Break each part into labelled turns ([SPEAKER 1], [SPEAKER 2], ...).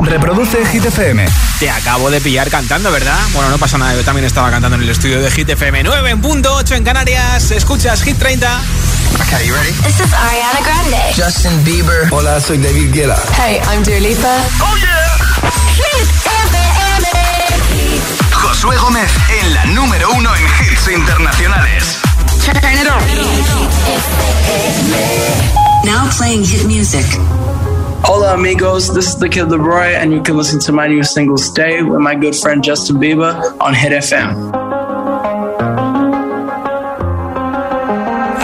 [SPEAKER 1] Reproduce Hit FM.
[SPEAKER 2] Te acabo de pillar cantando, ¿verdad? Bueno, no pasa nada, yo también estaba cantando en el estudio de Hit FM 9 en punto 8 en Canarias. Escuchas Hit 30.
[SPEAKER 3] Okay, you ready?
[SPEAKER 4] This is Ariana Grande.
[SPEAKER 3] Justin Bieber.
[SPEAKER 1] Hola, soy David Guetta.
[SPEAKER 4] Hey, I'm Dua Lipa.
[SPEAKER 3] Oh yeah.
[SPEAKER 4] Hit FM.
[SPEAKER 1] Josué Gómez en la número uno en hits internacionales.
[SPEAKER 3] Turn it on.
[SPEAKER 5] Now playing hit music.
[SPEAKER 6] Hola amigos, this is the Kid LAROI, and you can listen to my new single "Stay" with my good friend Justin Bieber on Hit FM.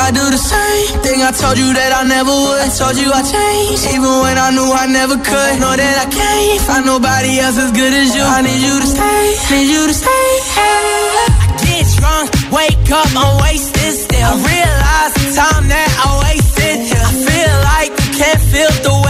[SPEAKER 7] I do the same thing I told you that I never would. I told you I changed, even when I knew I never could. Know that I can't find nobody else as good as you. I need you to stay, need you to stay. I get drunk, wake up, I'm wasted still. I realize the time that I wasted. I feel like you can't feel the way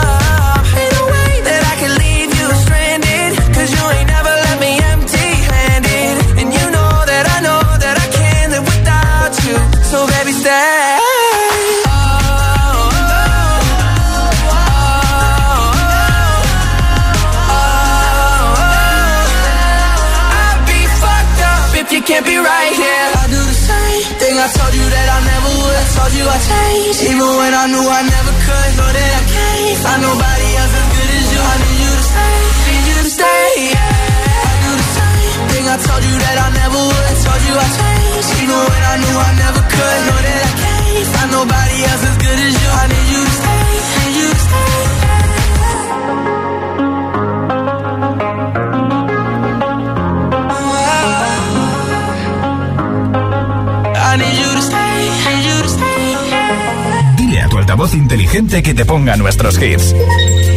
[SPEAKER 1] Que te ponga nuestros hits.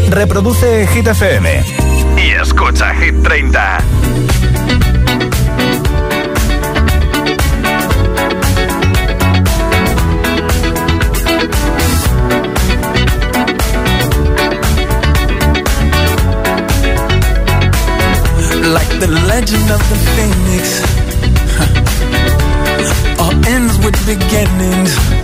[SPEAKER 1] Reproduce Hit FM. Y escucha Hit 30.
[SPEAKER 7] like the legend of the phoenix. huh, All ends with beginnings.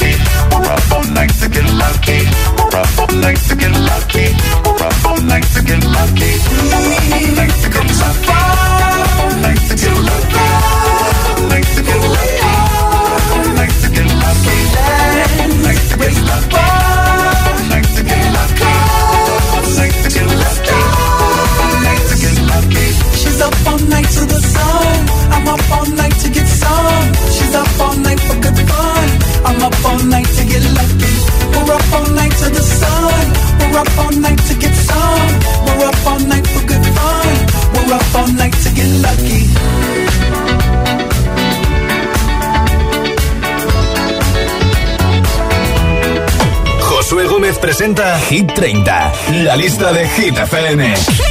[SPEAKER 8] Night.
[SPEAKER 1] Josué Gómez presenta Hit 30, la lista de. Hit FM.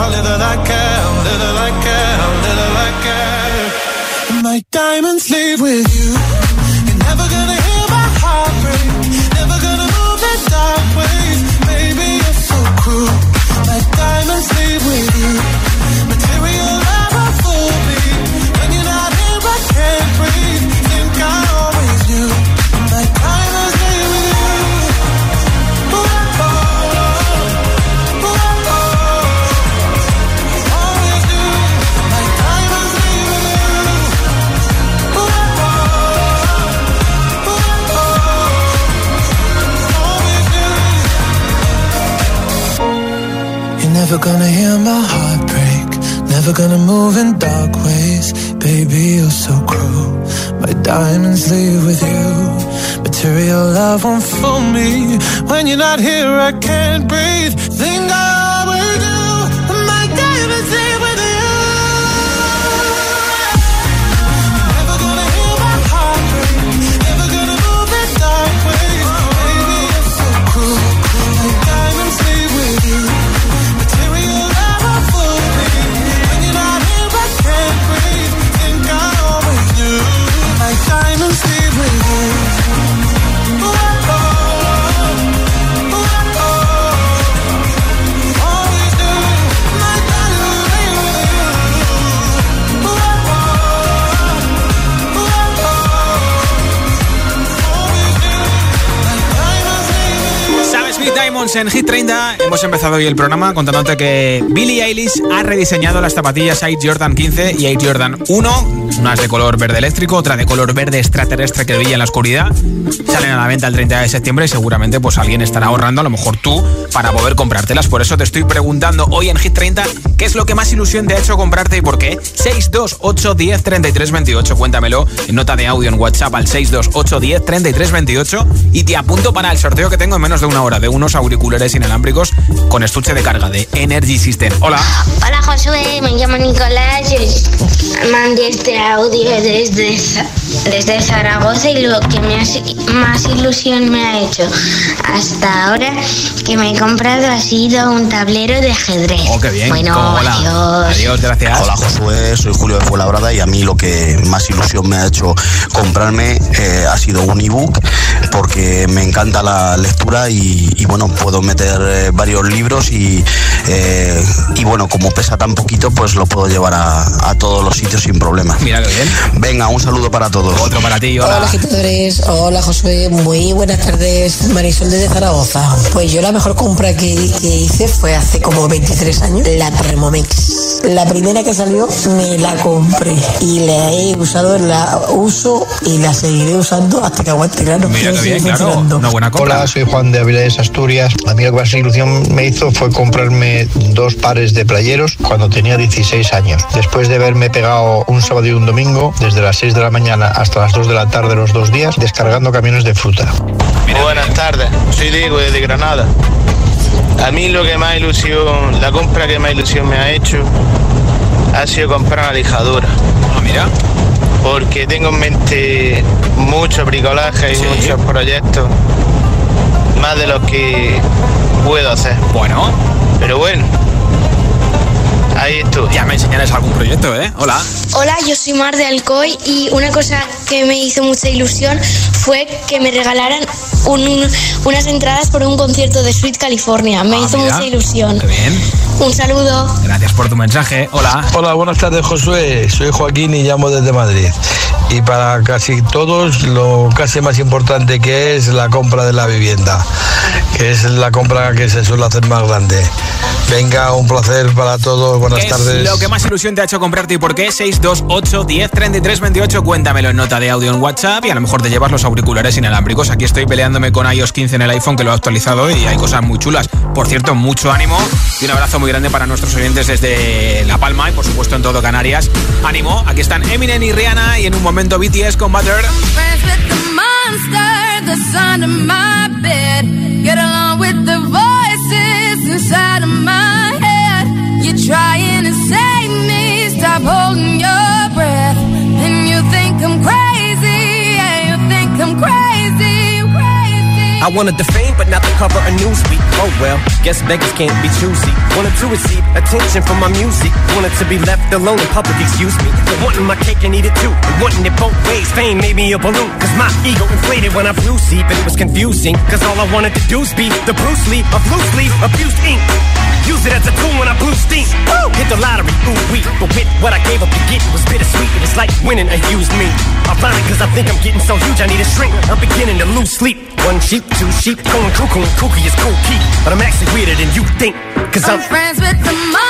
[SPEAKER 9] how little I care, little I care, little I care. My diamonds leave with you. When you're not here, I can't breathe. Think I
[SPEAKER 2] En Hit 30. Hemos empezado hoy el programa contándote que Billie Eilish ha rediseñado las zapatillas Air Jordan 15 y Air Jordan 1. Unas de color verde eléctrico, otra de color verde extraterrestre que brilla en la oscuridad. Salen a la venta el 30 de septiembre y seguramente pues alguien estará ahorrando, a lo mejor tú, para poder comprártelas. Por eso te estoy preguntando hoy en Hit 30 qué es lo que más ilusión te ha hecho comprarte y por qué. 628 10 33 28. Cuéntamelo en nota de audio en WhatsApp al 628 10 33 28 y te apunto para el sorteo que tengo en menos de una hora de unos auriculares inalámbricos con estuche de carga de Energy System. Hola.
[SPEAKER 10] Hola Josué, me llamo Nicolás y mandé este audio desde, desde Zaragoza y lo que me ha- más ilusión me ha hecho hasta ahora que me he comprado ha sido un tablero de ajedrez.
[SPEAKER 2] Oh, qué bien.
[SPEAKER 10] Bueno,
[SPEAKER 2] Hola.
[SPEAKER 10] adiós.
[SPEAKER 2] Adiós, gracias.
[SPEAKER 11] Hola Josué, soy Julio de Fuenlabrada y a mí lo que más ilusión me ha hecho comprarme eh, ha sido un ebook porque me encanta la lectura y, y, bueno, puedo meter eh, varios libros y, eh, y bueno, como pesa tan poquito pues lo puedo llevar a, a todos los sitios sin problema.
[SPEAKER 2] Mira qué bien.
[SPEAKER 11] Venga, un saludo para todos.
[SPEAKER 2] Otro para ti, hola.
[SPEAKER 12] Hola agitadores, hola Josué, muy buenas tardes, Marisol desde Zaragoza. Pues yo la mejor compra que, que hice fue hace como 23 años, la Thermomix. La primera que salió me la compré y la he usado, la uso y la seguiré usando hasta que aguante, claro.
[SPEAKER 2] Mira
[SPEAKER 12] que
[SPEAKER 2] bien, claro. Una buena compra.
[SPEAKER 7] Hola, soy Juan de Avilés, Asturias. A mí lo que más ilusión me hizo fue comprarme dos pares de playeros cuando tenía 16 años. Después de haberme pegado un sábado y un domingo, desde las 6 de la mañana hasta las 2 de la tarde los dos días, descargando camiones de fruta.
[SPEAKER 13] Buenas tardes, soy Diego de Granada. A mí lo que más ilusión, la compra que más ilusión me ha hecho ha sido comprar una lijadora.
[SPEAKER 2] Ah, mira.
[SPEAKER 13] Porque tengo en mente mucho bricolaje y
[SPEAKER 2] Sí.
[SPEAKER 13] muchos proyectos, más de los que puedo hacer.
[SPEAKER 2] Bueno,
[SPEAKER 13] Pero bueno, ahí estoy.
[SPEAKER 2] ya me enseñarás algún proyecto, ¿eh? Hola.
[SPEAKER 10] Hola, yo soy Mar de Alcoy y una cosa que me hizo mucha ilusión fue que me regalaran un- unas entradas por un concierto de Sweet California. Me
[SPEAKER 2] Ah,
[SPEAKER 10] hizo
[SPEAKER 2] mira.
[SPEAKER 10] mucha ilusión.
[SPEAKER 2] Qué bien.
[SPEAKER 10] Un saludo.
[SPEAKER 2] Gracias por tu mensaje. Hola.
[SPEAKER 14] Hola, buenas tardes Josué, soy Joaquín y llamo desde Madrid. Y para casi todos lo casi más importante que es la compra de la vivienda, que es la compra que se suele hacer más grande. Venga, un placer para todos, buenas
[SPEAKER 2] ¿Qué
[SPEAKER 14] tardes.
[SPEAKER 2] es lo que más ilusión te ha hecho comprarte y por qué? 628 10 33 28. Cuéntamelo en nota de audio en WhatsApp y a lo mejor te llevas los auriculares inalámbricos. Aquí estoy peleándome con iOS 15 en el iPhone que lo ha actualizado y hay cosas muy chulas. Por cierto, mucho ánimo y un abrazo muy grande para nuestros oyentes desde La Palma y por supuesto en todo Canarias. Ánimo, aquí están Eminem y Rihanna y en un momento BTS con Butter.
[SPEAKER 15] I wanted the fame, but not the cover of Newsweek. Oh well, guess beggars can't be choosy. Wanted to receive attention from my music. Wanted to be left alone in public, excuse me. But wanting my cake and eat it too. And wanting it both ways. Fame made me a balloon. Cause my ego inflated when I flew seep. And it was confusing. Cause all I wanted to do is be the Bruce Lee of loose loosely abused ink. Use it as a tool when I blew steam. Woo! Hit the lottery, ooh wee. But with what I gave up to get, was bittersweet. It was like winning a used me. I Ironic, cause I think I'm getting so huge, I need a shrink. I'm beginning to lose sleep. One sheep, two sheep, going cuckoo and kooky is cool key. But I'm actually weirder than you think. Cause
[SPEAKER 16] I'm
[SPEAKER 15] I'm
[SPEAKER 16] friends with the monster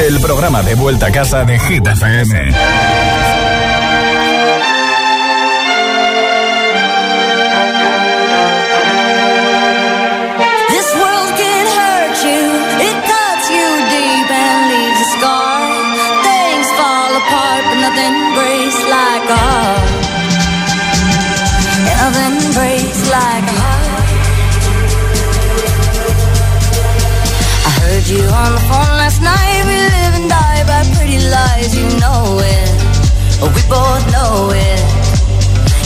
[SPEAKER 1] El programa de vuelta a casa de Hit FM.
[SPEAKER 17] This world can hurt you, it cuts you deep and leaves a scar. Things fall apart, but nothing breaks like a heart. Nothing breaks like a heart. I heard you on the phone last night. We both know it.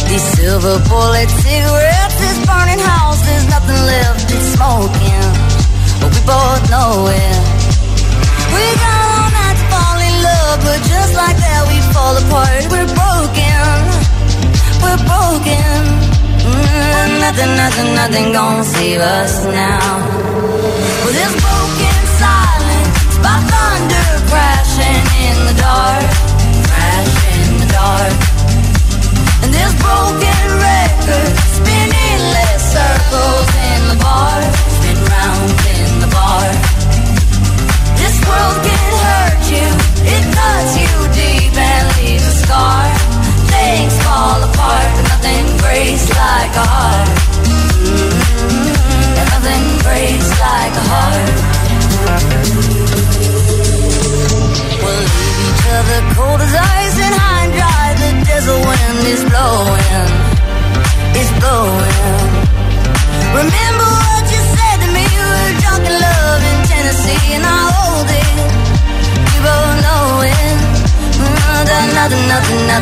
[SPEAKER 17] These silver bullet cigarettes, this burning house, there's nothing left, it's smoking. We both know it. We got all night to fall in love, but just like that we fall apart. We're broken, we're broken. Mm, nothing, nothing, nothing gonna save us now. Well, this broken silence by thunder crashing in the dark, dark. And this broken record spinning less circles in the bar, spin round in the bar. This world can hurt you, it cuts you deep and leaves a scar. Things fall apart, but nothing breaks like a heart. Mm-hmm. And nothing breaks like a heart.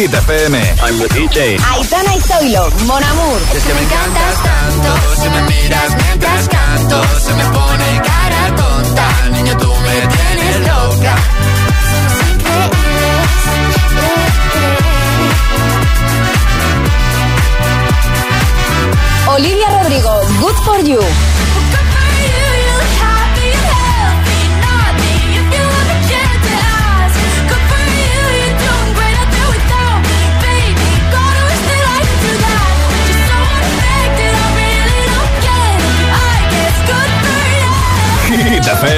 [SPEAKER 1] Hit FM. I'm the DJ.
[SPEAKER 16] Aitana y Zoilo, Mon Amour.
[SPEAKER 9] Es que me encantas tanto, si me miras mientras canto, se me pone cara tonta, niño tú me tienes loca.
[SPEAKER 16] Olivia Rodrigo, Good for You.